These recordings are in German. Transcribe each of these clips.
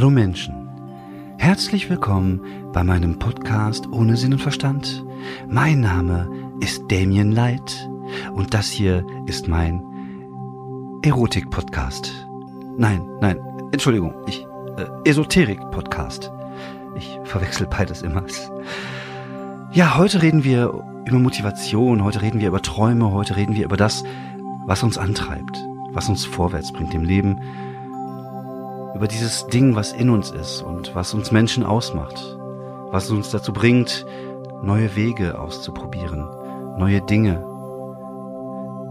Hallo Menschen. Herzlich willkommen bei meinem Podcast Ohne Sinn und Verstand. Mein Name ist Damien Light und das hier ist mein Erotik-Podcast. Nein, nein, Entschuldigung, ich, äh, Esoterik-Podcast. Ich verwechsel beides immer. Ja, heute reden wir über Motivation, heute reden wir über Träume, heute reden wir über das, was uns antreibt, was uns vorwärts bringt im Leben, über dieses Ding, was in uns ist und was uns Menschen ausmacht, was uns dazu bringt, neue Wege auszuprobieren, neue Dinge.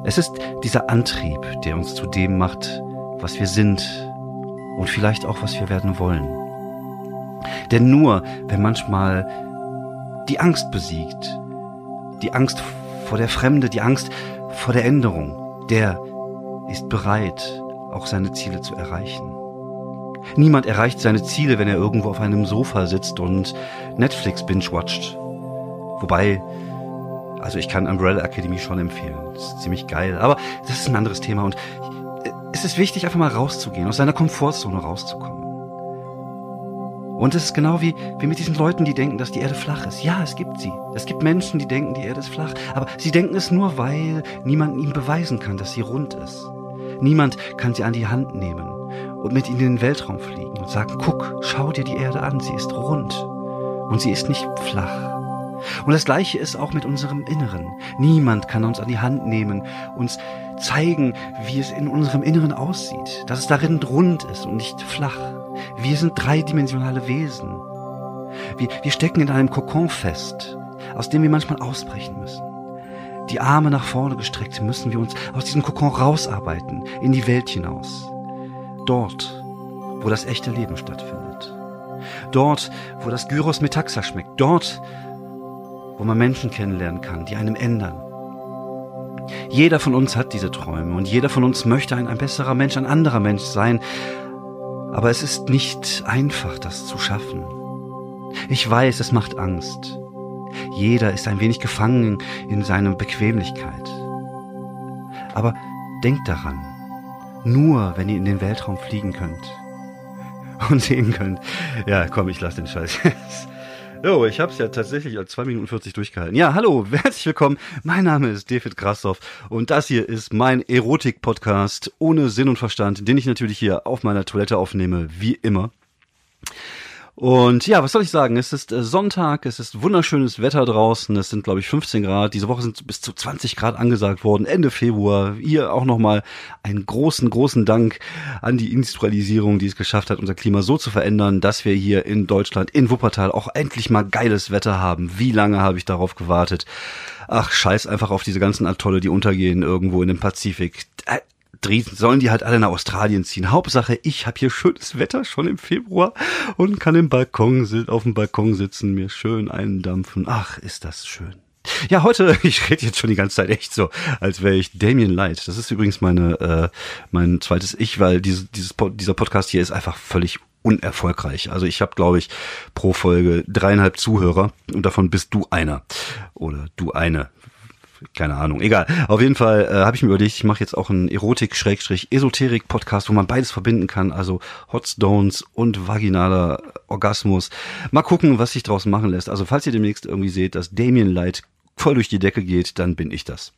Es ist dieser Antrieb, der uns zu dem macht, was wir sind und vielleicht auch, was wir werden wollen. Denn nur, wenn manchmal die Angst besiegt, die Angst vor der Fremde, die Angst vor der Änderung, der ist bereit, auch seine Ziele zu erreichen. Niemand erreicht seine Ziele, wenn er irgendwo auf einem Sofa sitzt und Netflix binge-watcht. Wobei, also ich kann Umbrella Academy schon empfehlen. Das ist ziemlich geil. Aber das ist ein anderes Thema und es ist wichtig, einfach mal rauszugehen, aus seiner Komfortzone rauszukommen. Und es ist genau wie, wie mit diesen Leuten, die denken, dass die Erde flach ist. Ja, es gibt sie. Es gibt Menschen, die denken, die Erde ist flach. Aber sie denken es nur, weil niemand ihnen beweisen kann, dass sie rund ist. Niemand kann sie an die Hand nehmen und mit ihnen in den Weltraum fliegen und sagen, guck, schau dir die Erde an, sie ist rund und sie ist nicht flach. Und das Gleiche ist auch mit unserem Inneren. Niemand kann uns an die Hand nehmen, uns zeigen, wie es in unserem Inneren aussieht, dass es darin rund ist und nicht flach. Wir sind dreidimensionale Wesen. Wir, wir stecken in einem Kokon fest, aus dem wir manchmal ausbrechen müssen. Die Arme nach vorne gestreckt müssen wir uns aus diesem Kokon rausarbeiten, in die Welt hinaus. Dort, wo das echte Leben stattfindet. Dort, wo das Gyros mit Taxa schmeckt. Dort, wo man Menschen kennenlernen kann, die einem ändern. Jeder von uns hat diese Träume und jeder von uns möchte ein, ein besserer Mensch, ein anderer Mensch sein. Aber es ist nicht einfach, das zu schaffen. Ich weiß, es macht Angst. Jeder ist ein wenig gefangen in seiner Bequemlichkeit. Aber denkt daran, nur wenn ihr in den Weltraum fliegen könnt und sehen könnt. Ja, komm, ich lass den Scheiß jetzt. Jo, ich hab's ja tatsächlich als 2 Minuten 40 durchgehalten. Ja, hallo, herzlich willkommen. Mein Name ist David Grassoff und das hier ist mein Erotik-Podcast ohne Sinn und Verstand, den ich natürlich hier auf meiner Toilette aufnehme, wie immer. Und ja, was soll ich sagen? Es ist äh, Sonntag, es ist wunderschönes Wetter draußen, es sind glaube ich 15 Grad. Diese Woche sind bis zu 20 Grad angesagt worden, Ende Februar. Hier auch nochmal einen großen, großen Dank an die Industrialisierung, die es geschafft hat, unser Klima so zu verändern, dass wir hier in Deutschland, in Wuppertal auch endlich mal geiles Wetter haben. Wie lange habe ich darauf gewartet? Ach, scheiß einfach auf diese ganzen Atolle, die untergehen irgendwo in dem Pazifik äh, sollen die halt alle nach Australien ziehen. Hauptsache, ich habe hier schönes Wetter schon im Februar und kann im Balkon auf dem Balkon sitzen, mir schön eindampfen. Ach, ist das schön. Ja, heute, ich rede jetzt schon die ganze Zeit echt so, als wäre ich Damien Light. Das ist übrigens meine, äh, mein zweites Ich, weil dieses, dieses, dieser Podcast hier ist einfach völlig unerfolgreich. Also ich habe, glaube ich, pro Folge dreieinhalb Zuhörer und davon bist du einer. Oder du eine keine Ahnung, egal. Auf jeden Fall äh, habe ich mir überlegt, ich mache jetzt auch einen Erotik-Esoterik-Podcast, wo man beides verbinden kann, also Hot Stones und vaginaler Orgasmus. Mal gucken, was sich draus machen lässt. Also falls ihr demnächst irgendwie seht, dass Damien Light voll durch die Decke geht, dann bin ich das.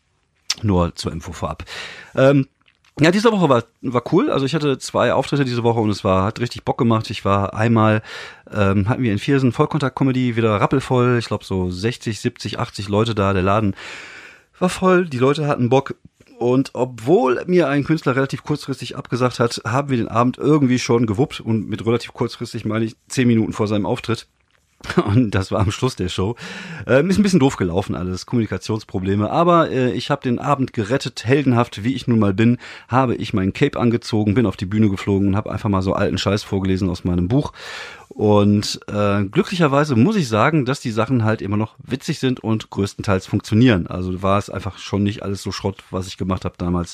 Nur zur Info vorab. Ähm, ja, diese Woche war, war cool. Also ich hatte zwei Auftritte diese Woche und es war, hat richtig Bock gemacht. Ich war einmal, ähm, hatten wir in Viersen Vollkontakt-Comedy wieder rappelvoll. Ich glaube so 60, 70, 80 Leute da. Der Laden war voll, die Leute hatten Bock. Und obwohl mir ein Künstler relativ kurzfristig abgesagt hat, haben wir den Abend irgendwie schon gewuppt. Und mit relativ kurzfristig meine ich zehn Minuten vor seinem Auftritt. Und das war am Schluss der Show. Ähm, ist ein bisschen doof gelaufen alles, Kommunikationsprobleme. Aber äh, ich habe den Abend gerettet, heldenhaft wie ich nun mal bin, habe ich mein Cape angezogen, bin auf die Bühne geflogen und habe einfach mal so alten Scheiß vorgelesen aus meinem Buch. Und äh, glücklicherweise muss ich sagen, dass die Sachen halt immer noch witzig sind und größtenteils funktionieren. Also war es einfach schon nicht alles so Schrott, was ich gemacht habe damals,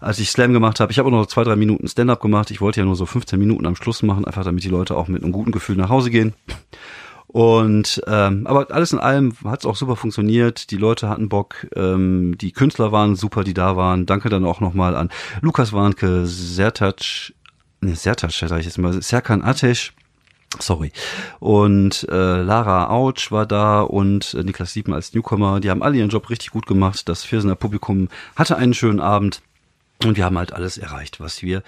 als ich Slam gemacht habe. Ich habe auch noch zwei, drei Minuten Stand-up gemacht. Ich wollte ja nur so 15 Minuten am Schluss machen, einfach damit die Leute auch mit einem guten Gefühl nach Hause gehen. Und ähm, aber alles in allem hat es auch super funktioniert. Die Leute hatten Bock, ähm, die Künstler waren super, die da waren. Danke dann auch nochmal an Lukas Warnke, Sertac ne, Sertac, ich jetzt mal, Serkan Ateş, Sorry. Und äh, Lara Autsch war da und äh, Niklas Sieben als Newcomer. Die haben alle ihren Job richtig gut gemacht. Das Viersener Publikum hatte einen schönen Abend. Und wir haben halt alles erreicht, was wir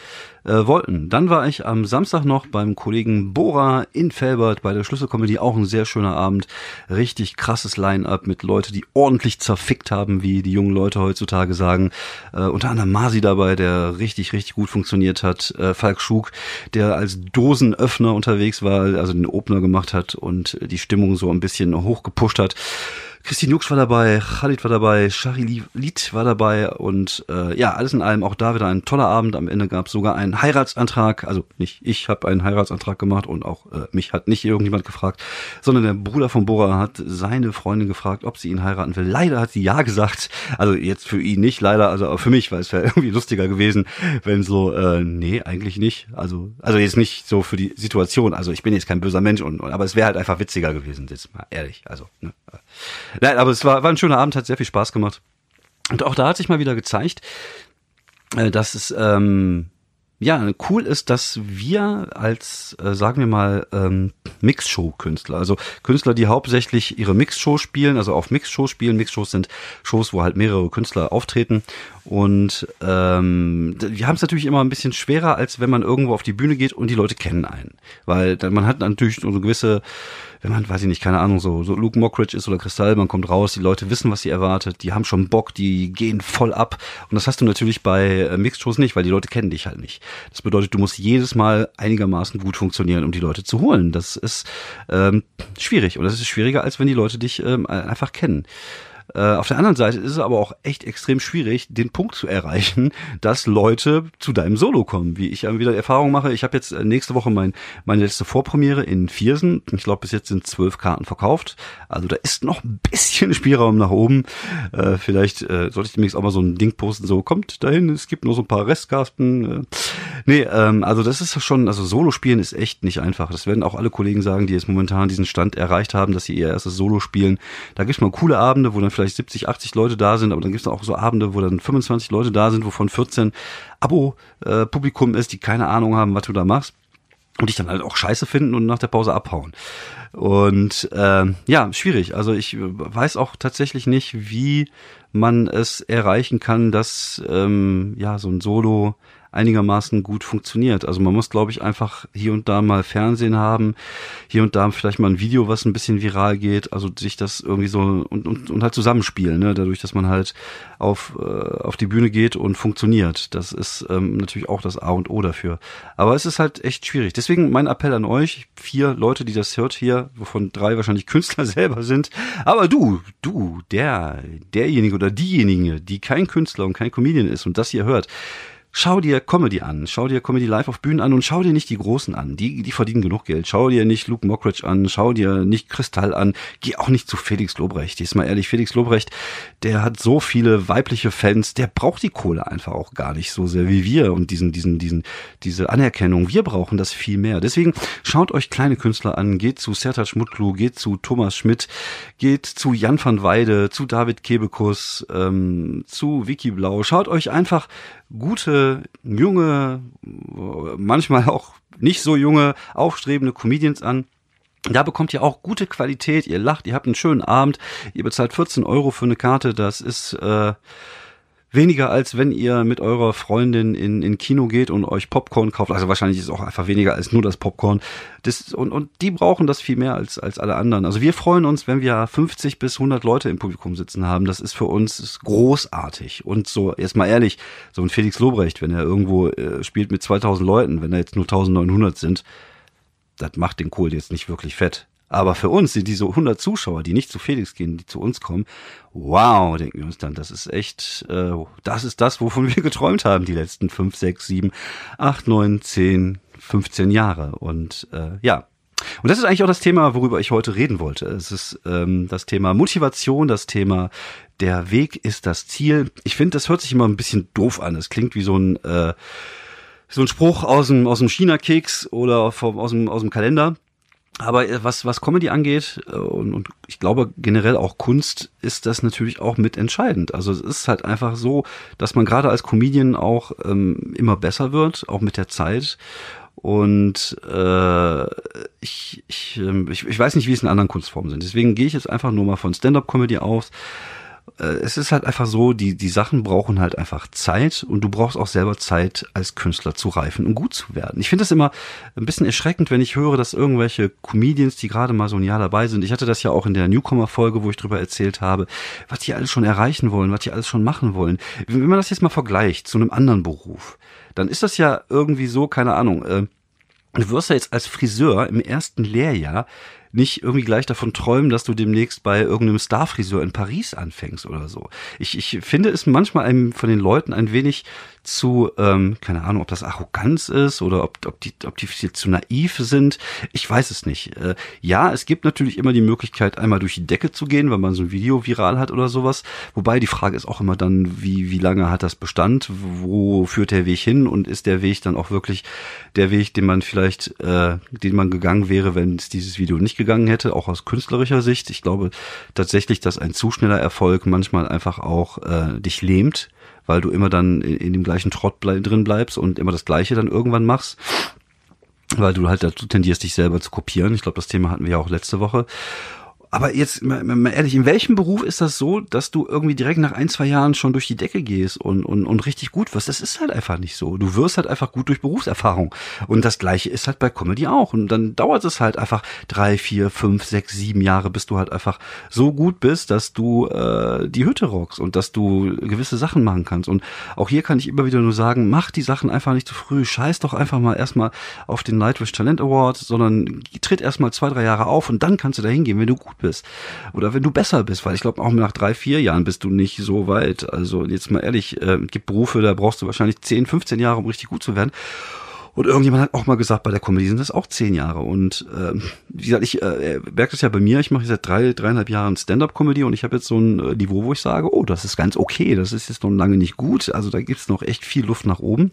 äh, wollten. Dann war ich am Samstag noch beim Kollegen Bora in Felbert bei der Schlüsselkomödie. Auch ein sehr schöner Abend. Richtig krasses Line-up mit Leute, die ordentlich zerfickt haben, wie die jungen Leute heutzutage sagen. Äh, unter anderem Masi dabei, der richtig, richtig gut funktioniert hat. Äh, Falk Schug, der als Dosenöffner unterwegs war, also den Opener gemacht hat und die Stimmung so ein bisschen hochgepusht hat. Christine Jux war dabei, Khalid war dabei, Shari Lied war dabei und äh, ja, alles in allem auch da wieder ein toller Abend. Am Ende gab es sogar einen Heiratsantrag, also nicht ich habe einen Heiratsantrag gemacht und auch äh, mich hat nicht irgendjemand gefragt, sondern der Bruder von Bora hat seine Freundin gefragt, ob sie ihn heiraten will. Leider hat sie ja gesagt, also jetzt für ihn nicht, leider, also für mich, weil es wäre irgendwie lustiger gewesen, wenn so, äh, nee, eigentlich nicht. Also, also jetzt nicht so für die Situation, also ich bin jetzt kein böser Mensch und, aber es wäre halt einfach witziger gewesen, jetzt mal ehrlich. Also, ne? Nein, aber es war, war ein schöner Abend, hat sehr viel Spaß gemacht. Und auch da hat sich mal wieder gezeigt, äh, dass es ähm, ja cool ist, dass wir als, äh, sagen wir mal, ähm, Mixshow-Künstler, also Künstler, die hauptsächlich ihre Mixshow spielen, also auf Mixshow spielen. Mixshows sind Shows, wo halt mehrere Künstler auftreten. Und ähm, wir haben es natürlich immer ein bisschen schwerer, als wenn man irgendwo auf die Bühne geht und die Leute kennen einen. Weil man hat natürlich so eine gewisse wenn man, weiß ich nicht, keine Ahnung, so, so Luke Mockridge ist oder Kristall, man kommt raus, die Leute wissen, was sie erwartet, die haben schon Bock, die gehen voll ab. Und das hast du natürlich bei äh, Mixed-Shows nicht, weil die Leute kennen dich halt nicht. Das bedeutet, du musst jedes Mal einigermaßen gut funktionieren, um die Leute zu holen. Das ist ähm, schwierig. Und das ist schwieriger, als wenn die Leute dich ähm, einfach kennen. Äh, auf der anderen Seite ist es aber auch echt extrem schwierig, den Punkt zu erreichen, dass Leute zu deinem Solo kommen. Wie ich wieder Erfahrung mache, ich habe jetzt äh, nächste Woche mein, meine letzte Vorpremiere in Viersen. Ich glaube, bis jetzt sind zwölf Karten verkauft. Also da ist noch ein bisschen Spielraum nach oben. Äh, vielleicht äh, sollte ich demnächst auch mal so ein Ding posten, so kommt dahin, es gibt nur so ein paar Restkarten. Äh. Nee, ähm, also das ist schon, also Solo spielen ist echt nicht einfach. Das werden auch alle Kollegen sagen, die jetzt momentan diesen Stand erreicht haben, dass sie ihr erstes Solo spielen. Da gibt's mal coole Abende, wo dann vielleicht 70, 80 Leute da sind, aber dann gibt es auch so Abende, wo dann 25 Leute da sind, wovon 14 Abo-Publikum ist, die keine Ahnung haben, was du da machst und dich dann halt auch scheiße finden und nach der Pause abhauen. Und äh, ja, schwierig. Also ich weiß auch tatsächlich nicht, wie man es erreichen kann, dass ähm, ja so ein Solo einigermaßen gut funktioniert. Also man muss, glaube ich, einfach hier und da mal Fernsehen haben, hier und da vielleicht mal ein Video, was ein bisschen viral geht, also sich das irgendwie so und, und, und halt zusammenspielen, ne? dadurch, dass man halt auf, äh, auf die Bühne geht und funktioniert. Das ist ähm, natürlich auch das A und O dafür. Aber es ist halt echt schwierig. Deswegen mein Appell an euch, vier Leute, die das hört hier, wovon drei wahrscheinlich Künstler selber sind. Aber du, du, der, derjenige oder diejenige, die kein Künstler und kein Comedian ist und das hier hört, Schau dir Comedy an, schau dir Comedy live auf Bühnen an und schau dir nicht die Großen an. Die, die verdienen genug Geld. Schau dir nicht Luke Mockridge an, schau dir nicht Kristall an. Geh auch nicht zu Felix Lobrecht. Jetzt mal ehrlich, Felix Lobrecht, der hat so viele weibliche Fans, der braucht die Kohle einfach auch gar nicht so sehr wie wir und diesen, diesen, diesen, diese Anerkennung. Wir brauchen das viel mehr. Deswegen schaut euch kleine Künstler an, geht zu Sertac Mutlu, geht zu Thomas Schmidt, geht zu Jan van Weide, zu David Kebekus, ähm, zu Vicky Blau. Schaut euch einfach gute, junge, manchmal auch nicht so junge, aufstrebende Comedians an. Da bekommt ihr auch gute Qualität, ihr lacht, ihr habt einen schönen Abend, ihr bezahlt 14 Euro für eine Karte, das ist äh, weniger als wenn ihr mit eurer Freundin in, in Kino geht und euch Popcorn kauft. Also wahrscheinlich ist es auch einfach weniger als nur das Popcorn. Das, und, und die brauchen das viel mehr als, als alle anderen. Also wir freuen uns, wenn wir 50 bis 100 Leute im Publikum sitzen haben. Das ist für uns großartig. Und so, erstmal ehrlich, so ein Felix Lobrecht, wenn er irgendwo äh, spielt mit 2000 Leuten, wenn da jetzt nur 1900 sind, das macht den Kohl jetzt nicht wirklich fett. Aber für uns sind diese 100 Zuschauer, die nicht zu Felix gehen, die zu uns kommen, wow, denken wir uns dann, das ist echt, äh, das ist das, wovon wir geträumt haben, die letzten 5, 6, 7, 8, 9, 10, 15 Jahre. Und äh, ja, und das ist eigentlich auch das Thema, worüber ich heute reden wollte. Es ist ähm, das Thema Motivation, das Thema der Weg ist das Ziel. Ich finde, das hört sich immer ein bisschen doof an. Es klingt wie so ein äh, so ein Spruch aus dem aus dem China-Keks oder vom, aus dem aus dem Kalender. Aber äh, was, was Comedy angeht, äh, und, und ich glaube generell auch Kunst, ist das natürlich auch mit entscheidend. Also es ist halt einfach so, dass man gerade als Comedian auch ähm, immer besser wird, auch mit der Zeit. Und äh, ich, ich, ähm, ich, ich weiß nicht, wie es in anderen Kunstformen sind. Deswegen gehe ich jetzt einfach nur mal von Stand-up-Comedy aus es ist halt einfach so, die, die Sachen brauchen halt einfach Zeit und du brauchst auch selber Zeit, als Künstler zu reifen und gut zu werden. Ich finde das immer ein bisschen erschreckend, wenn ich höre, dass irgendwelche Comedians, die gerade mal so ein Jahr dabei sind, ich hatte das ja auch in der Newcomer-Folge, wo ich drüber erzählt habe, was die alles schon erreichen wollen, was die alles schon machen wollen. Wenn man das jetzt mal vergleicht zu einem anderen Beruf, dann ist das ja irgendwie so, keine Ahnung, äh, Du wirst ja jetzt als Friseur im ersten Lehrjahr nicht irgendwie gleich davon träumen, dass du demnächst bei irgendeinem Starfriseur in Paris anfängst oder so. Ich, ich finde es manchmal einem von den Leuten ein wenig zu, ähm, keine Ahnung, ob das Arroganz ist oder ob, ob, die, ob die zu naiv sind. Ich weiß es nicht. Äh, ja, es gibt natürlich immer die Möglichkeit, einmal durch die Decke zu gehen, wenn man so ein Video viral hat oder sowas. Wobei die Frage ist auch immer dann, wie, wie lange hat das Bestand? Wo führt der Weg hin? Und ist der Weg dann auch wirklich der Weg, den man vielleicht, äh, den man gegangen wäre, wenn es dieses Video nicht gegangen hätte, auch aus künstlerischer Sicht? Ich glaube tatsächlich, dass ein zu schneller Erfolg manchmal einfach auch äh, dich lähmt weil du immer dann in, in dem gleichen Trott blei drin bleibst und immer das Gleiche dann irgendwann machst weil du halt dazu tendierst, dich selber zu kopieren. Ich glaube, das Thema hatten wir ja auch letzte Woche. Aber jetzt mal, mal ehrlich, in welchem Beruf ist das so, dass du irgendwie direkt nach ein, zwei Jahren schon durch die Decke gehst und, und, und richtig gut wirst? Das ist halt einfach nicht so. Du wirst halt einfach gut durch Berufserfahrung. Und das gleiche ist halt bei Comedy auch. Und dann dauert es halt einfach drei, vier, fünf, sechs, sieben Jahre, bis du halt einfach so gut bist, dass du äh, die Hütte rockst und dass du gewisse Sachen machen kannst. Und auch hier kann ich immer wieder nur sagen, mach die Sachen einfach nicht zu früh. Scheiß doch einfach mal erstmal auf den Nightwish Talent Award, sondern tritt erstmal zwei, drei Jahre auf und dann kannst du da hingehen, wenn du gut bist bist. Oder wenn du besser bist, weil ich glaube, auch nach drei, vier Jahren bist du nicht so weit. Also jetzt mal ehrlich, äh, gibt Berufe, da brauchst du wahrscheinlich 10, 15 Jahre, um richtig gut zu werden. Und irgendjemand hat auch mal gesagt, bei der Comedy sind das auch zehn Jahre. Und äh, wie gesagt, ich äh, merke das ja bei mir, ich mache seit drei, dreieinhalb Jahren Stand-up-Comedy und ich habe jetzt so ein äh, Niveau, wo ich sage, oh, das ist ganz okay, das ist jetzt noch lange nicht gut. Also da gibt's noch echt viel Luft nach oben.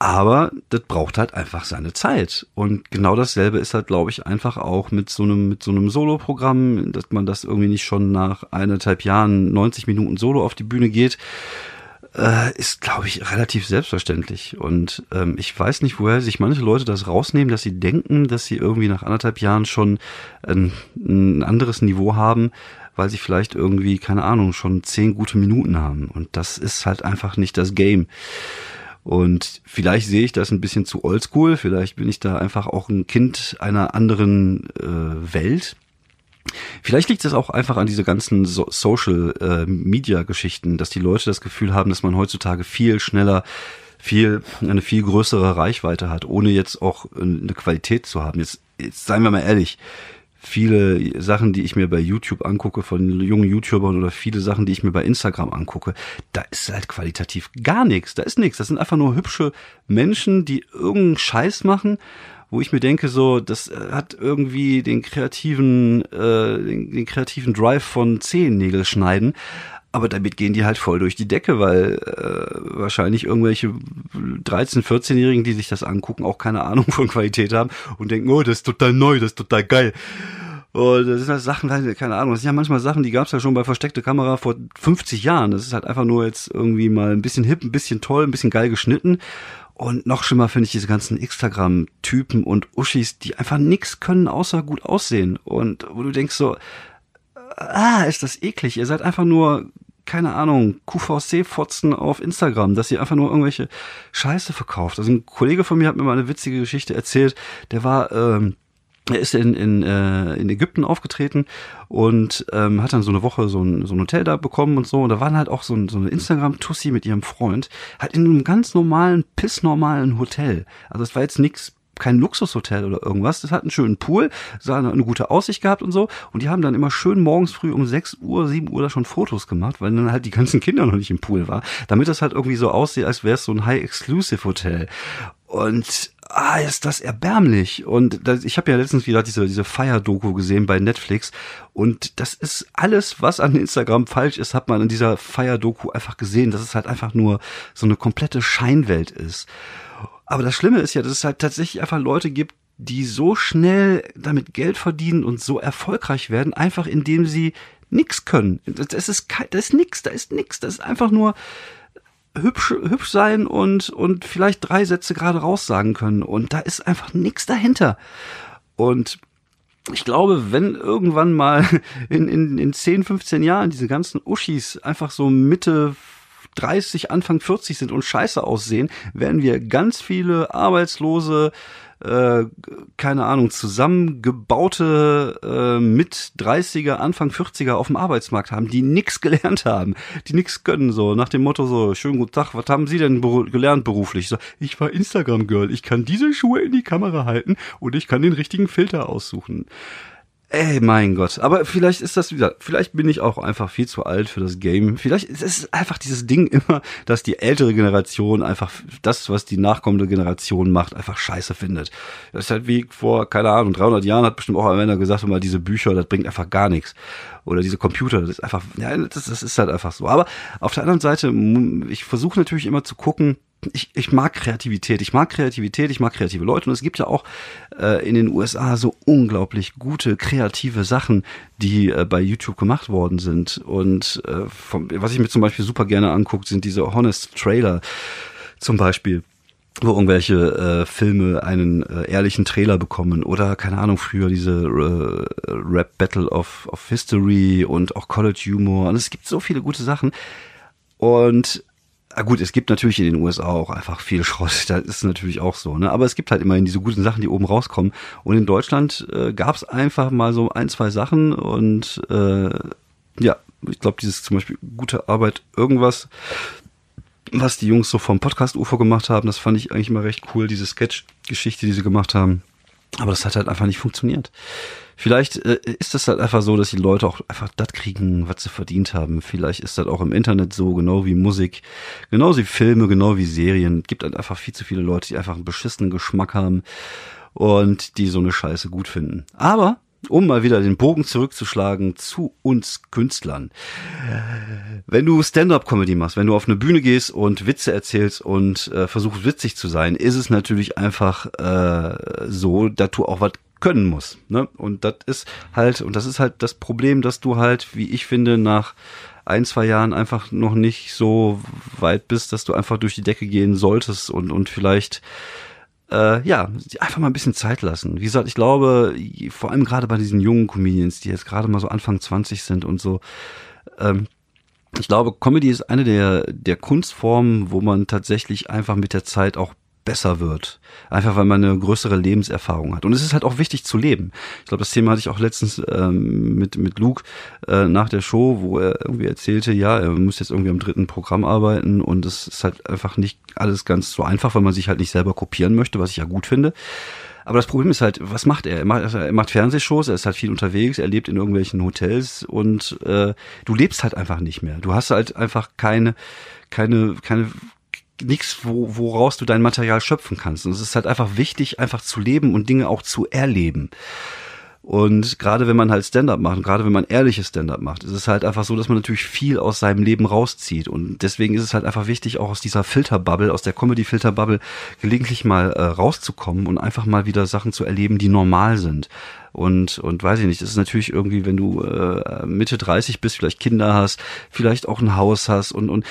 Aber das braucht halt einfach seine Zeit. Und genau dasselbe ist halt, glaube ich, einfach auch mit so einem, mit so einem Solo-Programm, dass man das irgendwie nicht schon nach eineinhalb Jahren 90 Minuten Solo auf die Bühne geht, äh, ist, glaube ich, relativ selbstverständlich. Und ähm, ich weiß nicht, woher sich manche Leute das rausnehmen, dass sie denken, dass sie irgendwie nach anderthalb Jahren schon ein, ein anderes Niveau haben, weil sie vielleicht irgendwie, keine Ahnung, schon zehn gute Minuten haben. Und das ist halt einfach nicht das Game. Und vielleicht sehe ich das ein bisschen zu oldschool, vielleicht bin ich da einfach auch ein Kind einer anderen äh, Welt. Vielleicht liegt es auch einfach an diese ganzen so Social äh, Media Geschichten, dass die Leute das Gefühl haben, dass man heutzutage viel schneller viel eine viel größere Reichweite hat, ohne jetzt auch eine Qualität zu haben. Jetzt, jetzt seien wir mal ehrlich, viele Sachen, die ich mir bei YouTube angucke von jungen YouTubern oder viele Sachen, die ich mir bei Instagram angucke, da ist halt qualitativ gar nichts. Da ist nichts. Das sind einfach nur hübsche Menschen, die irgendeinen Scheiß machen, wo ich mir denke, so, das äh, hat irgendwie den kreativen, äh, den, den kreativen Drive von Zehennägel schneiden. Aber damit gehen die halt voll durch die Decke, weil äh, wahrscheinlich irgendwelche 13-, 14-Jährigen, die sich das angucken, auch keine Ahnung von Qualität haben und denken, oh, das ist total neu, das ist total geil. Und das sind halt Sachen, keine Ahnung, das sind ja manchmal Sachen, die gab es ja schon bei versteckte Kamera vor 50 Jahren. Das ist halt einfach nur jetzt irgendwie mal ein bisschen hip, ein bisschen toll, ein bisschen geil geschnitten. Und noch schlimmer finde ich diese ganzen Instagram-Typen und Uschis, die einfach nix können, außer gut aussehen. Und wo du denkst so, ah, ist das eklig. Ihr seid einfach nur, keine Ahnung, QVC-Fotzen auf Instagram, dass ihr einfach nur irgendwelche Scheiße verkauft. Also ein Kollege von mir hat mir mal eine witzige Geschichte erzählt, der war, ähm, er ist in, in, äh, in Ägypten aufgetreten und ähm, hat dann so eine Woche so ein, so ein Hotel da bekommen und so. Und da waren halt auch so, ein, so eine Instagram-Tussi mit ihrem Freund, halt in einem ganz normalen, pissnormalen Hotel. Also es war jetzt nix kein Luxushotel oder irgendwas. Das hat einen schönen Pool, sah eine gute Aussicht gehabt und so. Und die haben dann immer schön morgens früh um 6 Uhr, 7 Uhr da schon Fotos gemacht, weil dann halt die ganzen Kinder noch nicht im Pool war. Damit das halt irgendwie so aussieht, als wäre es so ein High-Exclusive-Hotel. Und ah, ist das erbärmlich. Und das, ich habe ja letztens wieder diese, diese Fire-Doku gesehen bei Netflix. Und das ist alles, was an Instagram falsch ist, hat man in dieser Fire-Doku einfach gesehen, dass es halt einfach nur so eine komplette Scheinwelt ist. Aber das Schlimme ist ja, dass es halt tatsächlich einfach Leute gibt, die so schnell damit Geld verdienen und so erfolgreich werden, einfach indem sie nix können. Das ist, das ist nix, da ist nix, das ist einfach nur hübsch, hübsch sein und, und vielleicht drei Sätze gerade raus sagen können. Und da ist einfach nix dahinter. Und ich glaube, wenn irgendwann mal in, in, in 10, 15 Jahren diese ganzen Uschis einfach so Mitte 30, Anfang 40 sind und scheiße aussehen, werden wir ganz viele arbeitslose äh, keine Ahnung, zusammengebaute äh, mit 30er, Anfang 40er auf dem Arbeitsmarkt haben, die nix gelernt haben, die nix können, so nach dem Motto so, schönen guten Tag, was haben Sie denn gelernt beruflich? So, ich war Instagram-Girl, ich kann diese Schuhe in die Kamera halten und ich kann den richtigen Filter aussuchen. Ey, mein Gott. Aber vielleicht ist das wieder, vielleicht bin ich auch einfach viel zu alt für das Game. Vielleicht ist es einfach dieses Ding immer, dass die ältere Generation einfach das, was die nachkommende Generation macht, einfach scheiße findet. Das ist halt wie vor, keine Ahnung, 300 Jahren hat bestimmt auch ein Männer gesagt, immer diese Bücher, das bringt einfach gar nichts. Oder diese Computer, das ist einfach, ja, das, das ist halt einfach so. Aber auf der anderen Seite, ich versuche natürlich immer zu gucken, ich, ich mag Kreativität, ich mag Kreativität, ich mag kreative Leute. Und es gibt ja auch äh, in den USA so unglaublich gute kreative Sachen, die äh, bei YouTube gemacht worden sind. Und äh, vom, was ich mir zum Beispiel super gerne angucke, sind diese Honest Trailer. Zum Beispiel wo irgendwelche äh, Filme einen äh, ehrlichen Trailer bekommen. Oder keine Ahnung früher diese äh, Rap Battle of, of History und auch College Humor. Und es gibt so viele gute Sachen. Und Ah gut, es gibt natürlich in den USA auch einfach viel Schrott, das ist natürlich auch so, ne? Aber es gibt halt immerhin diese guten Sachen, die oben rauskommen. Und in Deutschland äh, gab es einfach mal so ein, zwei Sachen und äh, ja, ich glaube, dieses zum Beispiel gute Arbeit, irgendwas, was die Jungs so vom Podcast UFO gemacht haben, das fand ich eigentlich immer recht cool, diese Sketch-Geschichte, die sie gemacht haben. Aber das hat halt einfach nicht funktioniert. Vielleicht äh, ist es halt einfach so, dass die Leute auch einfach das kriegen, was sie verdient haben. Vielleicht ist das auch im Internet so, genau wie Musik, genau wie Filme, genau wie Serien. Es gibt halt einfach viel zu viele Leute, die einfach einen beschissenen Geschmack haben und die so eine Scheiße gut finden. Aber um mal wieder den Bogen zurückzuschlagen zu uns Künstlern. Wenn du Stand-up-Comedy machst, wenn du auf eine Bühne gehst und Witze erzählst und äh, versuchst witzig zu sein, ist es natürlich einfach äh, so, dass du auch was können muss. Ne? Und das ist halt, und das ist halt das Problem, dass du halt, wie ich finde, nach ein, zwei Jahren einfach noch nicht so weit bist, dass du einfach durch die Decke gehen solltest und, und vielleicht äh, ja, einfach mal ein bisschen Zeit lassen. Wie gesagt, ich glaube, vor allem gerade bei diesen jungen Comedians, die jetzt gerade mal so Anfang 20 sind und so, ähm, ich glaube, Comedy ist eine der, der Kunstformen, wo man tatsächlich einfach mit der Zeit auch besser wird. Einfach weil man eine größere Lebenserfahrung hat. Und es ist halt auch wichtig zu leben. Ich glaube, das Thema hatte ich auch letztens ähm, mit, mit Luke äh, nach der Show, wo er irgendwie erzählte, ja, er muss jetzt irgendwie am dritten Programm arbeiten und es ist halt einfach nicht alles ganz so einfach, weil man sich halt nicht selber kopieren möchte, was ich ja gut finde. Aber das Problem ist halt, was macht er? Er macht, er macht Fernsehshows, er ist halt viel unterwegs, er lebt in irgendwelchen Hotels und äh, du lebst halt einfach nicht mehr. Du hast halt einfach keine, keine, keine nichts, wo, woraus du dein Material schöpfen kannst. Und es ist halt einfach wichtig, einfach zu leben und Dinge auch zu erleben. Und gerade wenn man halt Stand-up macht, gerade wenn man ehrliches Stand-up macht, ist es halt einfach so, dass man natürlich viel aus seinem Leben rauszieht. Und deswegen ist es halt einfach wichtig, auch aus dieser Filterbubble, aus der Comedy-Filterbubble gelegentlich mal äh, rauszukommen und einfach mal wieder Sachen zu erleben, die normal sind. Und, und weiß ich nicht, das ist natürlich irgendwie, wenn du äh, Mitte 30 bist, vielleicht Kinder hast, vielleicht auch ein Haus hast und, und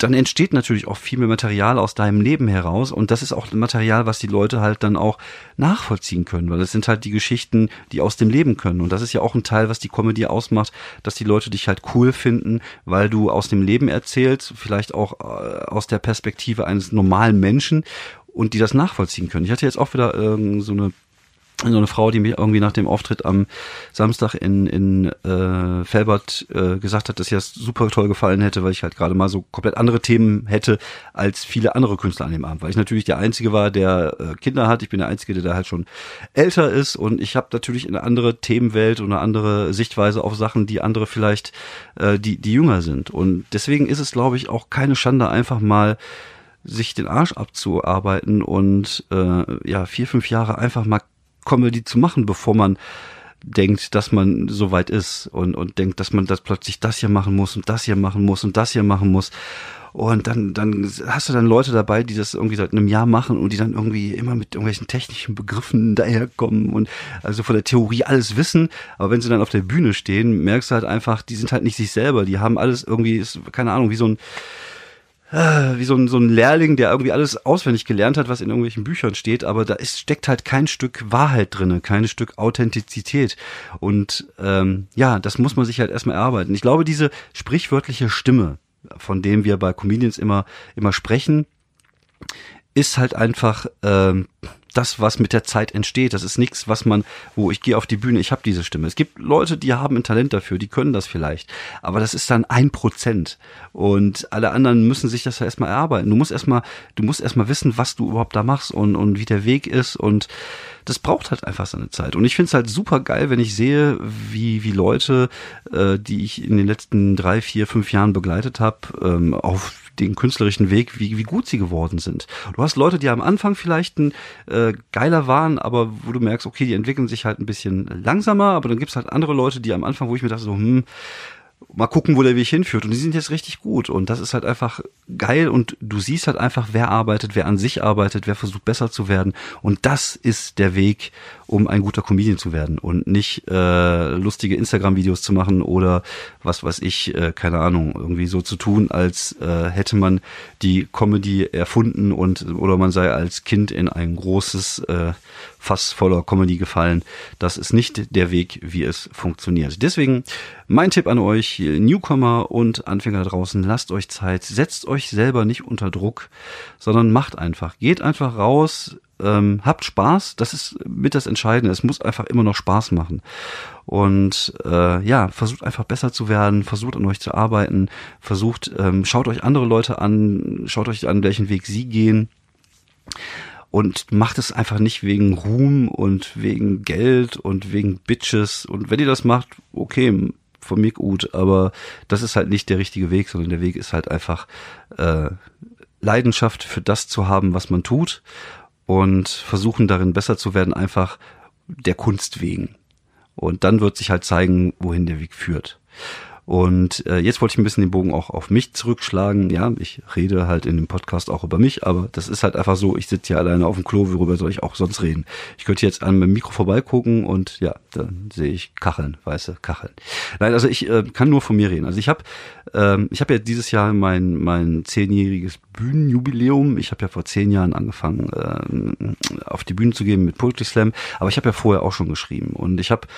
dann entsteht natürlich auch viel mehr Material aus deinem Leben heraus. Und das ist auch Material, was die Leute halt dann auch nachvollziehen können, weil das sind halt die Geschichten, die aus dem Leben können. Und das ist ja auch ein Teil, was die Comedy ausmacht, dass die Leute dich halt cool finden, weil du aus dem Leben erzählst, vielleicht auch äh, aus der Perspektive eines normalen Menschen und die das nachvollziehen können. Ich hatte jetzt auch wieder ähm, so eine so eine Frau, die mir irgendwie nach dem Auftritt am Samstag in, in äh, Felbert äh, gesagt hat, dass ihr das super toll gefallen hätte, weil ich halt gerade mal so komplett andere Themen hätte als viele andere Künstler an dem Abend. Weil ich natürlich der Einzige war, der äh, Kinder hat. Ich bin der Einzige, der da halt schon älter ist und ich habe natürlich eine andere Themenwelt und eine andere Sichtweise auf Sachen, die andere vielleicht, äh, die, die jünger sind. Und deswegen ist es, glaube ich, auch keine Schande, einfach mal sich den Arsch abzuarbeiten und äh, ja vier, fünf Jahre einfach mal Comedy zu machen, bevor man denkt, dass man so weit ist und, und denkt, dass man das plötzlich das hier machen muss und das hier machen muss und das hier machen muss. Und dann, dann hast du dann Leute dabei, die das irgendwie seit einem Jahr machen und die dann irgendwie immer mit irgendwelchen technischen Begriffen daherkommen und also von der Theorie alles wissen. Aber wenn sie dann auf der Bühne stehen, merkst du halt einfach, die sind halt nicht sich selber. Die haben alles irgendwie, keine Ahnung, wie so ein, äh, wie so ein, so ein Lehrling, der irgendwie alles auswendig gelernt hat, was in irgendwelchen Büchern steht, aber da ist, steckt halt kein Stück Wahrheit drinne, kein Stück Authentizität. Und ähm, ja, das muss man sich halt erstmal erarbeiten. Ich glaube, diese sprichwörtliche Stimme, von dem wir bei Comedians immer, immer sprechen, ist halt einfach ähm, das, was mit der Zeit entsteht. Das ist nichts, was man, wo ich gehe auf die Bühne, ich habe diese Stimme. Es gibt Leute, die haben ein Talent dafür, die können das vielleicht. Aber das ist dann ein Prozent. Und alle anderen müssen sich das ja erstmal erarbeiten. Du musst erstmal, du musst erstmal wissen, was du überhaupt da machst und, und wie der Weg ist. Und das braucht halt einfach seine Zeit. Und ich finde es halt super geil, wenn ich sehe, wie, wie Leute, äh, die ich in den letzten drei, vier, fünf Jahren begleitet habe, ähm, auf den künstlerischen Weg, wie, wie gut sie geworden sind. Du hast Leute, die am Anfang vielleicht ein äh, geiler waren, aber wo du merkst, okay, die entwickeln sich halt ein bisschen langsamer, aber dann gibt's halt andere Leute, die am Anfang, wo ich mir dachte, so, hm, mal gucken, wo der Weg hinführt. Und die sind jetzt richtig gut. Und das ist halt einfach geil. Und du siehst halt einfach, wer arbeitet, wer an sich arbeitet, wer versucht besser zu werden. Und das ist der Weg, um ein guter Comedian zu werden. Und nicht äh, lustige Instagram-Videos zu machen oder was weiß ich, äh, keine Ahnung, irgendwie so zu tun, als äh, hätte man die Comedy erfunden und oder man sei als Kind in ein großes äh, Fass voller Comedy gefallen. Das ist nicht der Weg, wie es funktioniert. Deswegen mein Tipp an euch, Newcomer und Anfänger draußen, lasst euch Zeit, setzt euch selber nicht unter Druck, sondern macht einfach. Geht einfach raus, ähm, habt Spaß, das ist mit das Entscheidende. Es muss einfach immer noch Spaß machen. Und äh, ja, versucht einfach besser zu werden, versucht an euch zu arbeiten, versucht, ähm, schaut euch andere Leute an, schaut euch an, welchen Weg sie gehen und macht es einfach nicht wegen Ruhm und wegen Geld und wegen Bitches. Und wenn ihr das macht, okay, von mir gut, aber das ist halt nicht der richtige Weg, sondern der Weg ist halt einfach äh, Leidenschaft für das zu haben, was man tut und versuchen darin besser zu werden, einfach der Kunst wegen. Und dann wird sich halt zeigen, wohin der Weg führt. Und äh, jetzt wollte ich ein bisschen den Bogen auch auf mich zurückschlagen. Ja, ich rede halt in dem Podcast auch über mich, aber das ist halt einfach so, ich sitze hier alleine auf dem Klo, worüber soll ich auch sonst reden? Ich könnte jetzt an meinem Mikro vorbeigucken und ja, dann sehe ich Kacheln, weiße Kacheln. Nein, also ich äh, kann nur von mir reden. Also ich habe ähm, ich habe ja dieses Jahr mein mein zehnjähriges Bühnenjubiläum. Ich habe ja vor zehn Jahren angefangen, äh, auf die Bühne zu gehen mit Poetry Slam, aber ich habe ja vorher auch schon geschrieben und ich habe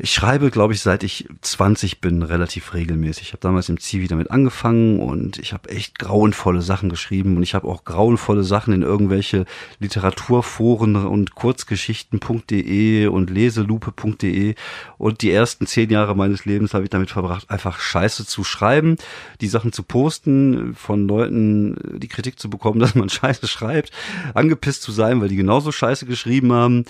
ich schreibe, glaube ich, seit ich 20 bin, relativ regelmäßig. Ich habe damals im Zivi damit angefangen und ich habe echt grauenvolle Sachen geschrieben und ich habe auch grauenvolle Sachen in irgendwelche Literaturforen und Kurzgeschichten.de und Leselupe.de und die ersten zehn Jahre meines Lebens habe ich damit verbracht, einfach Scheiße zu schreiben, die Sachen zu posten, von Leuten die Kritik zu bekommen, dass man Scheiße schreibt, angepisst zu sein, weil die genauso Scheiße geschrieben haben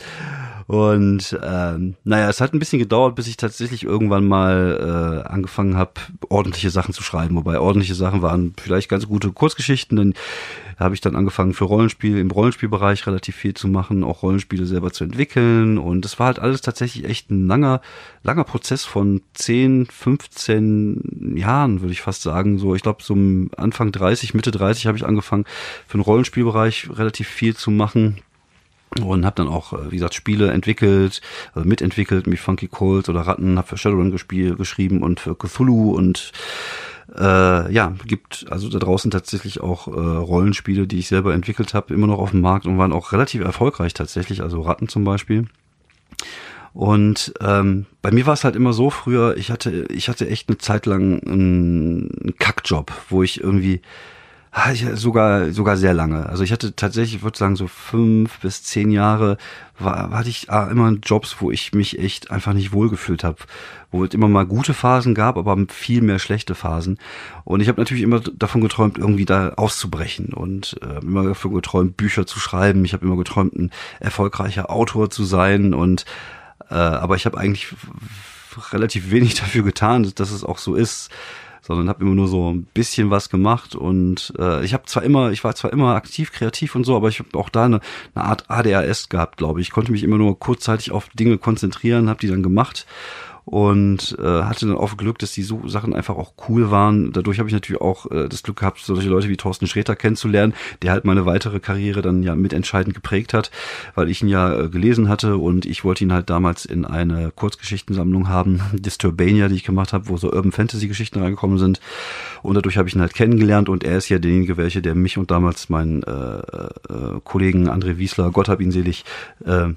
und ähm, naja, es hat ein bisschen gedauert, bis ich tatsächlich irgendwann mal äh, angefangen habe, ordentliche Sachen zu schreiben. Wobei ordentliche Sachen waren vielleicht ganz gute Kurzgeschichten. Dann habe ich dann angefangen für Rollenspiel im Rollenspielbereich relativ viel zu machen, auch Rollenspiele selber zu entwickeln. Und es war halt alles tatsächlich echt ein langer, langer Prozess von 10, 15 Jahren, würde ich fast sagen. So, ich glaube, so Anfang 30, Mitte 30 habe ich angefangen, für den Rollenspielbereich relativ viel zu machen und habe dann auch, äh, wie gesagt, Spiele entwickelt, also mitentwickelt, wie Funky Cold oder Ratten, habe für Shadowrun geschrieben und für Cthulhu und äh, ja, gibt also da draußen tatsächlich auch äh, Rollenspiele, die ich selber entwickelt habe, immer noch auf dem Markt und waren auch relativ erfolgreich tatsächlich, also Ratten zum Beispiel. Und ähm, bei mir war es halt immer so früher, ich hatte, ich hatte echt eine Zeit lang einen, Kackjob, wo ich irgendwie sogar, sogar sehr lange. Also ich hatte tatsächlich, ich würde sagen, so fünf bis zehn Jahre war, hatte ich ah, immer Jobs, wo ich mich echt einfach nicht wohlgefühlt habe. Wo es immer mal gute Phasen gab, aber viel mehr schlechte Phasen. Und ich habe natürlich immer davon geträumt, irgendwie da auszubrechen und äh, immer davon geträumt, Bücher zu schreiben. Ich habe immer geträumt, ein erfolgreicher Autor zu sein. Und äh, aber ich habe eigentlich relativ wenig dafür getan, dass es auch so ist sondern habe immer nur so ein bisschen was gemacht und äh, ich habe zwar immer, ich war zwar immer aktiv, kreativ und so, aber ich habe auch da eine, eine Art ADHS gehabt, glaube ich. Ich konnte mich immer nur kurzzeitig auf Dinge konzentrieren, habe die dann gemacht und äh, hatte dann auch Glück, dass die so Sachen einfach auch cool waren. Dadurch habe ich natürlich auch äh, das Glück gehabt, solche Leute wie Thorsten Sträter kennenzulernen, der halt meine weitere Karriere dann ja mitentscheidend geprägt hat, weil ich ihn ja äh, gelesen hatte und ich wollte ihn halt damals in eine Kurzgeschichtensammlung haben, Disturbania, die ich gemacht habe, wo so Urban Fantasy Geschichten reingekommen sind und dadurch habe ich ihn halt kennengelernt und er ist ja derjenige, welche, der mich und damals meinen äh, äh, Kollegen André Wiesler, Gott hab ihn selig, äh,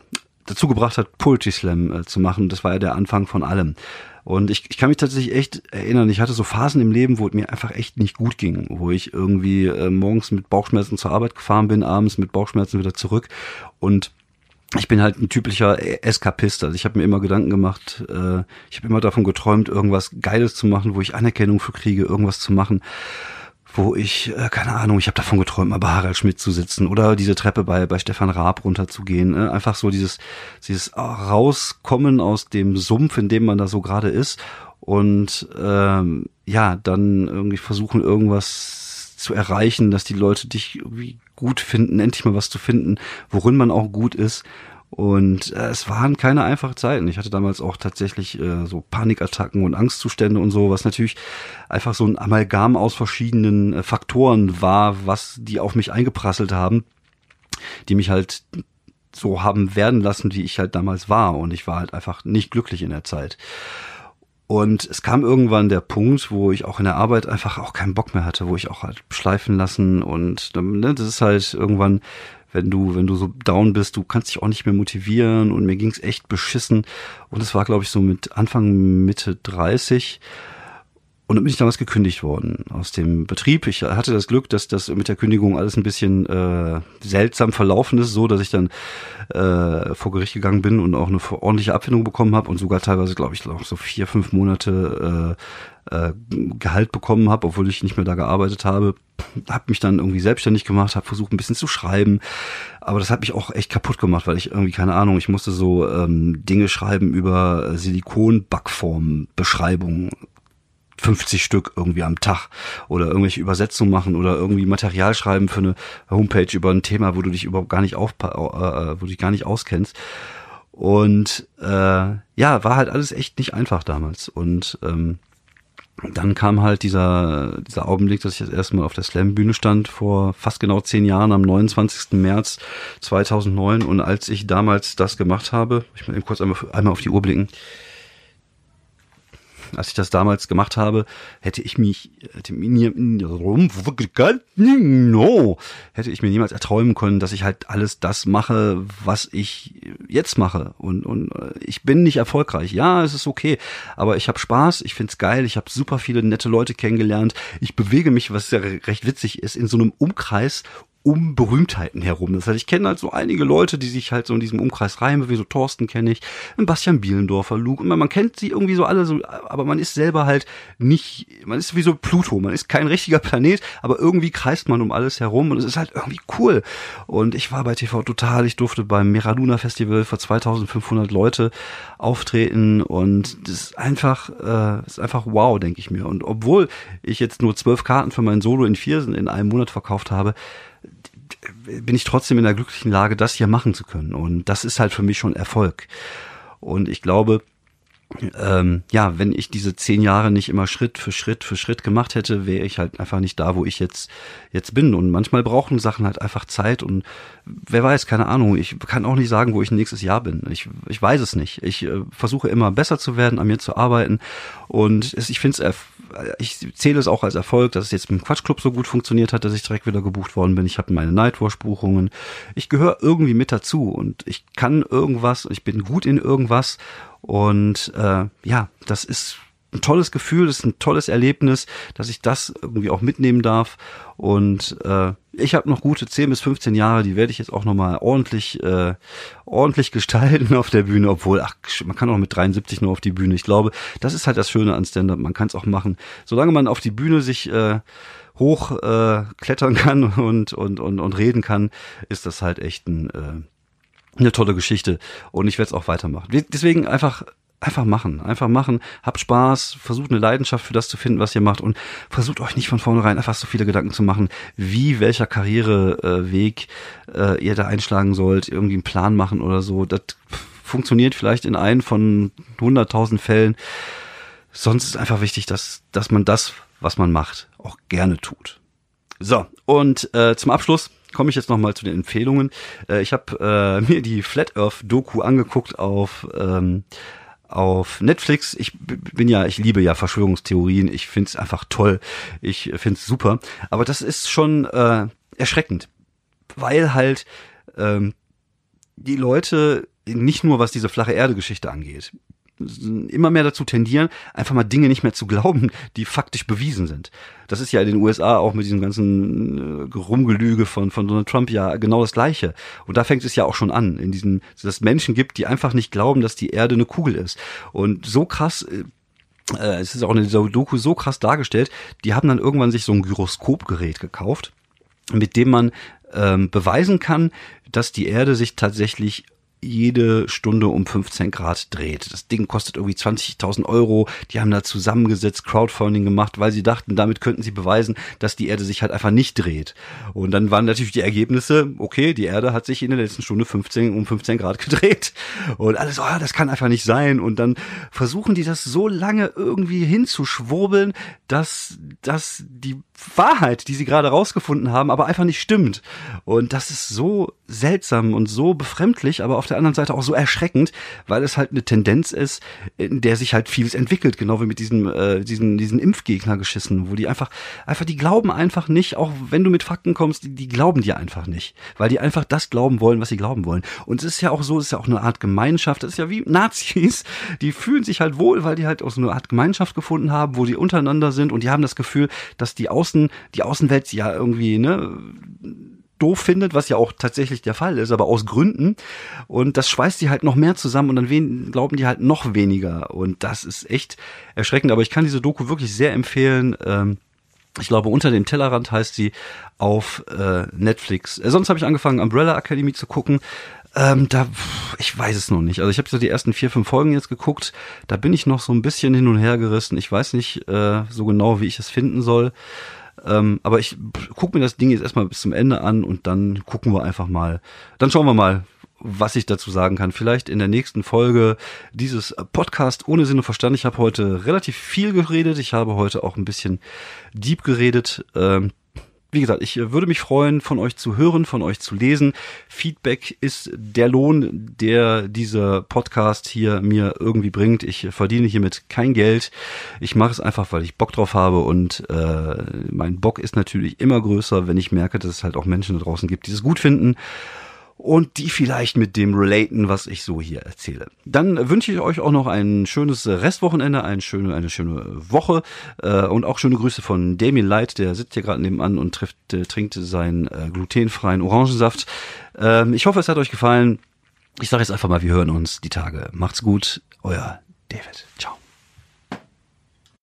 dazu gebracht hat, Poetry Slam äh, zu machen. Das war ja der Anfang von allem. Und ich, ich kann mich tatsächlich echt erinnern, ich hatte so Phasen im Leben, wo es mir einfach echt nicht gut ging, wo ich irgendwie äh, morgens mit Bauchschmerzen zur Arbeit gefahren bin, abends mit Bauchschmerzen wieder zurück und ich bin halt ein typischer Eskapist. Also ich habe mir immer Gedanken gemacht, äh, ich habe immer davon geträumt, irgendwas Geiles zu machen, wo ich Anerkennung für kriege, irgendwas zu machen wo ich, äh, keine Ahnung, ich habe davon geträumt, mal bei Harald Schmidt zu sitzen oder diese Treppe bei, bei Stefan Raab runterzugehen. Äh, einfach so dieses, dieses Rauskommen aus dem Sumpf, in dem man da so gerade ist und ähm, ja, dann irgendwie versuchen, irgendwas zu erreichen, dass die Leute dich irgendwie gut finden, endlich mal was zu finden, worin man auch gut ist. Und äh, es waren keine einfachen Zeiten. Ich hatte damals auch tatsächlich äh, so Panikattacken und Angstzustände und so, was natürlich einfach so ein Amalgam aus verschiedenen äh, Faktoren war, was die auf mich eingeprasselt haben, die mich halt so haben werden lassen, wie ich halt damals war. Und ich war halt einfach nicht glücklich in der Zeit. Und es kam irgendwann der Punkt, wo ich auch in der Arbeit einfach auch keinen Bock mehr hatte, wo ich auch halt schleifen lassen und ne, das ist halt irgendwann wenn du, wenn du so down bist, du kannst dich auch nicht mehr motivieren und mir ging's echt beschissen. Und es war, glaube ich, so mit Anfang, Mitte 30. Und dann bin ich damals gekündigt worden aus dem Betrieb. Ich hatte das Glück, dass das mit der Kündigung alles ein bisschen äh, seltsam verlaufen ist, so dass ich dann äh, vor Gericht gegangen bin und auch eine ordentliche Abfindung bekommen habe und sogar teilweise, glaube ich, noch so vier, fünf Monate äh, äh, Gehalt bekommen habe, obwohl ich nicht mehr da gearbeitet habe. Habe mich dann irgendwie selbstständig gemacht, habe versucht ein bisschen zu schreiben, aber das hat mich auch echt kaputt gemacht, weil ich irgendwie keine Ahnung, ich musste so ähm, Dinge schreiben über Silikon-Backform, Beschreibungen 50 Stück irgendwie am Tag oder irgendwelche Übersetzungen machen oder irgendwie Material schreiben für eine Homepage über ein Thema, wo du dich überhaupt gar nicht auf, äh, wo du dich gar nicht auskennst. Und äh, ja, war halt alles echt nicht einfach damals. Und ähm, dann kam halt dieser, dieser Augenblick, dass ich das erste Mal auf der Slam-Bühne stand, vor fast genau zehn Jahren, am 29. März 2009. Und als ich damals das gemacht habe, ich mal eben kurz einmal, einmal auf die Uhr blicken, als ich das damals gemacht habe, hätte ich mich, hätte mir, no, hätte ich mir niemals erträumen können, dass ich halt alles das mache, was ich jetzt mache. Und, und äh, ich bin nicht erfolgreich. Ja, es ist okay. Aber ich habe Spaß, ich find's geil, ich habe super viele nette Leute kennengelernt. Ich bewege mich, was ja recht witzig ist, in so einem Umkreis um Berühmtheiten herum. Das heißt, ich kenne halt so einige Leute, die sich halt so in diesem Umkreis wie so Thorsten kenne ich, Bastian Bielendorfer, Luke, und man, man kennt sie irgendwie so alle so, aber man ist selber halt nicht, man ist wie so Pluto, man ist kein richtiger Planet, aber irgendwie kreist man um alles herum und es ist halt irgendwie cool. Und ich war bei TV Total, ich durfte beim Meraduna Festival vor 2500 Leute auftreten und das ist einfach, äh, ist einfach wow, denke ich mir. Und obwohl ich jetzt nur zwölf Karten für mein Solo in Viersen in einem Monat verkauft habe, bin ich trotzdem in der glücklichen Lage, das hier machen zu können. Und das ist halt für mich schon Erfolg. Und ich glaube, ähm, ja, wenn ich diese zehn Jahre nicht immer Schritt für Schritt für Schritt gemacht hätte, wäre ich halt einfach nicht da, wo ich jetzt jetzt bin. Und manchmal brauchen Sachen halt einfach Zeit und wer weiß, keine Ahnung. Ich kann auch nicht sagen, wo ich nächstes Jahr bin. Ich, ich weiß es nicht. Ich äh, versuche immer besser zu werden, an mir zu arbeiten. Und es, ich finde es, ich zähle es auch als Erfolg, dass es jetzt mit dem Quatschclub so gut funktioniert hat, dass ich direkt wieder gebucht worden bin. Ich habe meine Nightwatch-Buchungen. Ich gehöre irgendwie mit dazu und ich kann irgendwas. Ich bin gut in irgendwas und äh, ja, das ist ein tolles Gefühl, das ist ein tolles Erlebnis, dass ich das irgendwie auch mitnehmen darf. Und äh, ich habe noch gute 10 bis 15 Jahre, die werde ich jetzt auch nochmal ordentlich, äh, ordentlich gestalten auf der Bühne, obwohl, ach, man kann auch mit 73 nur auf die Bühne. Ich glaube, das ist halt das Schöne an Stand-up, man kann es auch machen. Solange man auf die Bühne sich äh, hoch äh, klettern kann und, und, und, und reden kann, ist das halt echt ein äh, eine tolle Geschichte und ich werde es auch weitermachen. Deswegen einfach einfach machen, einfach machen, habt Spaß, versucht eine Leidenschaft für das zu finden, was ihr macht und versucht euch nicht von vornherein einfach so viele Gedanken zu machen, wie welcher Karriereweg äh, ihr da einschlagen sollt, irgendwie einen Plan machen oder so. Das funktioniert vielleicht in einen von 100.000 Fällen. Sonst ist einfach wichtig, dass, dass man das, was man macht, auch gerne tut. So, und äh, zum Abschluss komme ich jetzt nochmal zu den Empfehlungen. Äh, ich habe äh, mir die Flat Earth Doku angeguckt auf ähm, auf Netflix. Ich bin ja, ich liebe ja Verschwörungstheorien. Ich finde es einfach toll. Ich finde es super. Aber das ist schon äh, erschreckend, weil halt ähm, die Leute nicht nur was diese flache Erde-Geschichte angeht, immer mehr dazu tendieren, einfach mal Dinge nicht mehr zu glauben, die faktisch bewiesen sind. Das ist ja in den USA auch mit diesem ganzen äh, Rumgelüge von, von Donald Trump ja genau das Gleiche. Und da fängt es ja auch schon an, in diesem, dass es Menschen gibt, die einfach nicht glauben, dass die Erde eine Kugel ist. Und so krass, äh, äh es ist auch in dieser Doku so krass dargestellt, die haben dann irgendwann sich so ein Gyroskopgerät gekauft, mit dem man ähm, beweisen kann, dass die Erde sich tatsächlich jede Stunde um 15 Grad dreht. Das Ding kostet irgendwie 20.000 Euro. Die haben da zusammengesetzt, Crowdfunding gemacht, weil sie dachten, damit könnten sie beweisen, dass die Erde sich halt einfach nicht dreht. Und dann waren natürlich die Ergebnisse, okay, die Erde hat sich in der letzten Stunde 15 um 15 Grad gedreht. Und alles, oh, das kann einfach nicht sein. Und dann versuchen die das so lange irgendwie hinzuschwurbeln, dass, dass die Wahrheit, die sie gerade rausgefunden haben, aber einfach nicht stimmt. Und das ist so seltsam und so befremdlich, aber auf der anderen Seite auch so erschreckend, weil es halt eine Tendenz ist, in der sich halt vieles entwickelt, genau wie mit diesen, äh, diesen, diesen Impfgegnergeschissen, wo die einfach, einfach, die glauben einfach nicht, auch wenn du mit Fakten kommst, die, die glauben dir einfach nicht, weil die einfach das glauben wollen, was sie glauben wollen. Und es ist ja auch so, es ist ja auch eine Art Gemeinschaft, das ist ja wie Nazis, die fühlen sich halt wohl, weil die halt auch so eine Art Gemeinschaft gefunden haben, wo die untereinander sind und die haben das Gefühl, dass die Außen, die Außenwelt ja irgendwie, ne, doof findet, was ja auch tatsächlich der Fall ist, aber aus Gründen. Und das schweißt die halt noch mehr zusammen und dann glauben die halt noch weniger. Und das ist echt erschreckend. Aber ich kann diese Doku wirklich sehr empfehlen. Ähm, ich glaube, unter dem Tellerrand heißt sie auf äh, Netflix. Äh, sonst habe ich angefangen, Umbrella Academy zu gucken. Ähm, da, ich weiß es noch nicht. Also ich habe so die ersten vier, fünf Folgen jetzt geguckt. Da bin ich noch so ein bisschen hin und her gerissen. Ich weiß nicht äh, so genau, wie ich es finden soll. Ähm, aber ich gucke mir das Ding jetzt erstmal bis zum Ende an und dann gucken wir einfach mal. Dann schauen wir mal, was ich dazu sagen kann. Vielleicht in der nächsten Folge dieses Podcast ohne Sinn und Verstand. Ich habe heute relativ viel geredet. Ich habe heute auch ein bisschen deep geredet. Ähm, wie gesagt, ich würde mich freuen, von euch zu hören, von euch zu lesen. Feedback ist der Lohn, der dieser Podcast hier mir irgendwie bringt. Ich verdiene hiermit kein Geld. Ich mache es einfach, weil ich Bock drauf habe und äh, mein Bock ist natürlich immer größer, wenn ich merke, dass es halt auch Menschen da draußen gibt, die es gut finden und die vielleicht mit dem relaten, was ich so hier erzähle. Dann wünsche ich euch auch noch ein schönes Restwochenende, eine schöne, eine schöne Woche äh, und auch schöne Grüße von Damien Light, der sitzt hier gerade nebenan und trifft, äh, trinkt seinen äh, glutenfreien Orangensaft. Ähm, ich hoffe, es hat euch gefallen. Ich sage jetzt einfach mal, wir hören uns die Tage. Macht's gut, euer David.